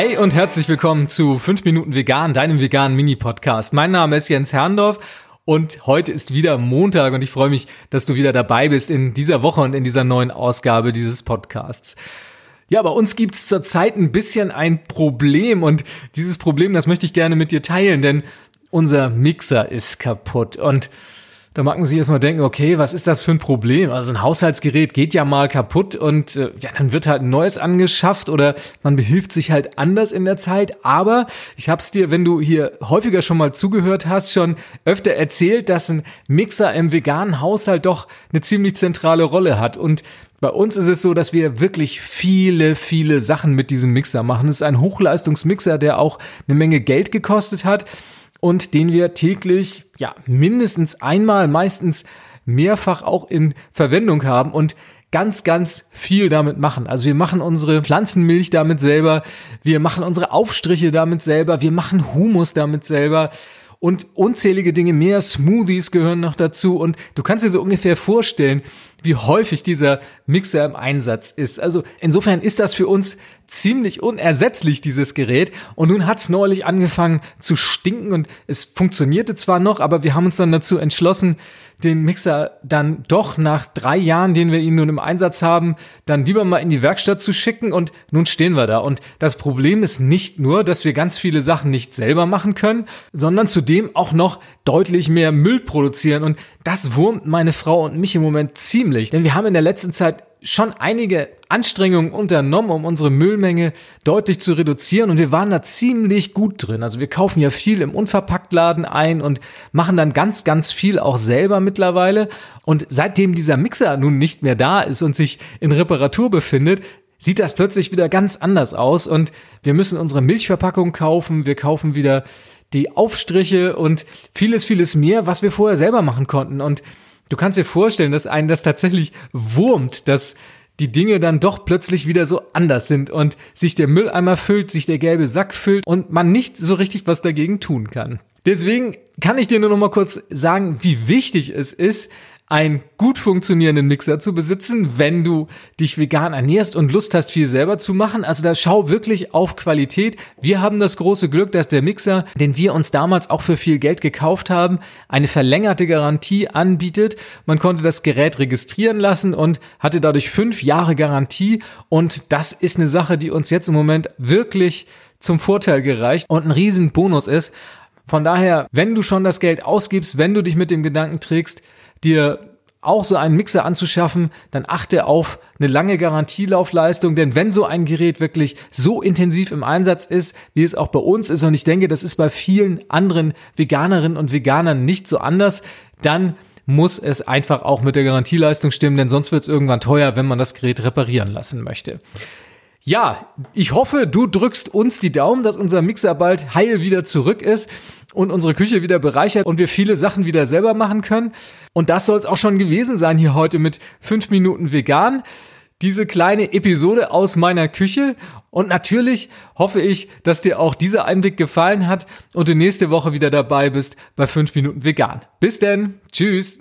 Hey und herzlich willkommen zu 5 Minuten Vegan, deinem veganen Mini-Podcast. Mein Name ist Jens Herndorf und heute ist wieder Montag und ich freue mich, dass du wieder dabei bist in dieser Woche und in dieser neuen Ausgabe dieses Podcasts. Ja, bei uns gibt's zurzeit ein bisschen ein Problem und dieses Problem, das möchte ich gerne mit dir teilen, denn unser Mixer ist kaputt und da mag man sich erstmal denken, okay, was ist das für ein Problem? Also ein Haushaltsgerät geht ja mal kaputt und äh, ja, dann wird halt ein neues angeschafft oder man behilft sich halt anders in der Zeit. Aber ich habe es dir, wenn du hier häufiger schon mal zugehört hast, schon öfter erzählt, dass ein Mixer im veganen Haushalt doch eine ziemlich zentrale Rolle hat. Und bei uns ist es so, dass wir wirklich viele, viele Sachen mit diesem Mixer machen. Es ist ein Hochleistungsmixer, der auch eine Menge Geld gekostet hat und den wir täglich, ja, mindestens einmal, meistens mehrfach auch in Verwendung haben und ganz, ganz viel damit machen. Also wir machen unsere Pflanzenmilch damit selber, wir machen unsere Aufstriche damit selber, wir machen Humus damit selber und unzählige Dinge mehr. Smoothies gehören noch dazu und du kannst dir so ungefähr vorstellen, wie häufig dieser Mixer im Einsatz ist. Also insofern ist das für uns ziemlich unersetzlich, dieses Gerät. Und nun hat es neulich angefangen zu stinken und es funktionierte zwar noch, aber wir haben uns dann dazu entschlossen, den Mixer dann doch nach drei Jahren, den wir ihn nun im Einsatz haben, dann lieber mal in die Werkstatt zu schicken und nun stehen wir da. Und das Problem ist nicht nur, dass wir ganz viele Sachen nicht selber machen können, sondern zudem auch noch deutlich mehr Müll produzieren. Und das wurmt meine Frau und mich im Moment ziemlich, denn wir haben in der letzten Zeit schon einige Anstrengungen unternommen, um unsere Müllmenge deutlich zu reduzieren und wir waren da ziemlich gut drin. Also wir kaufen ja viel im Unverpacktladen ein und machen dann ganz, ganz viel auch selber mittlerweile. Und seitdem dieser Mixer nun nicht mehr da ist und sich in Reparatur befindet, sieht das plötzlich wieder ganz anders aus und wir müssen unsere Milchverpackung kaufen, wir kaufen wieder die Aufstriche und vieles, vieles mehr, was wir vorher selber machen konnten. Und du kannst dir vorstellen, dass einen das tatsächlich wurmt, dass die Dinge dann doch plötzlich wieder so anders sind und sich der Mülleimer füllt, sich der gelbe Sack füllt und man nicht so richtig was dagegen tun kann. Deswegen kann ich dir nur noch mal kurz sagen, wie wichtig es ist, einen gut funktionierenden Mixer zu besitzen, wenn du dich vegan ernährst und Lust hast, viel selber zu machen. Also da schau wirklich auf Qualität. Wir haben das große Glück, dass der Mixer, den wir uns damals auch für viel Geld gekauft haben, eine verlängerte Garantie anbietet. Man konnte das Gerät registrieren lassen und hatte dadurch fünf Jahre Garantie. Und das ist eine Sache, die uns jetzt im Moment wirklich zum Vorteil gereicht und ein riesen Bonus ist. Von daher, wenn du schon das Geld ausgibst, wenn du dich mit dem Gedanken trägst, dir auch so einen Mixer anzuschaffen, dann achte auf eine lange Garantielaufleistung, denn wenn so ein Gerät wirklich so intensiv im Einsatz ist, wie es auch bei uns ist, und ich denke, das ist bei vielen anderen Veganerinnen und Veganern nicht so anders, dann muss es einfach auch mit der Garantieleistung stimmen, denn sonst wird es irgendwann teuer, wenn man das Gerät reparieren lassen möchte. Ja, ich hoffe, du drückst uns die Daumen, dass unser Mixer bald heil wieder zurück ist und unsere Küche wieder bereichert und wir viele Sachen wieder selber machen können. Und das soll es auch schon gewesen sein hier heute mit fünf Minuten vegan. Diese kleine Episode aus meiner Küche. Und natürlich hoffe ich, dass dir auch dieser Einblick gefallen hat und du nächste Woche wieder dabei bist bei fünf Minuten vegan. Bis denn. Tschüss.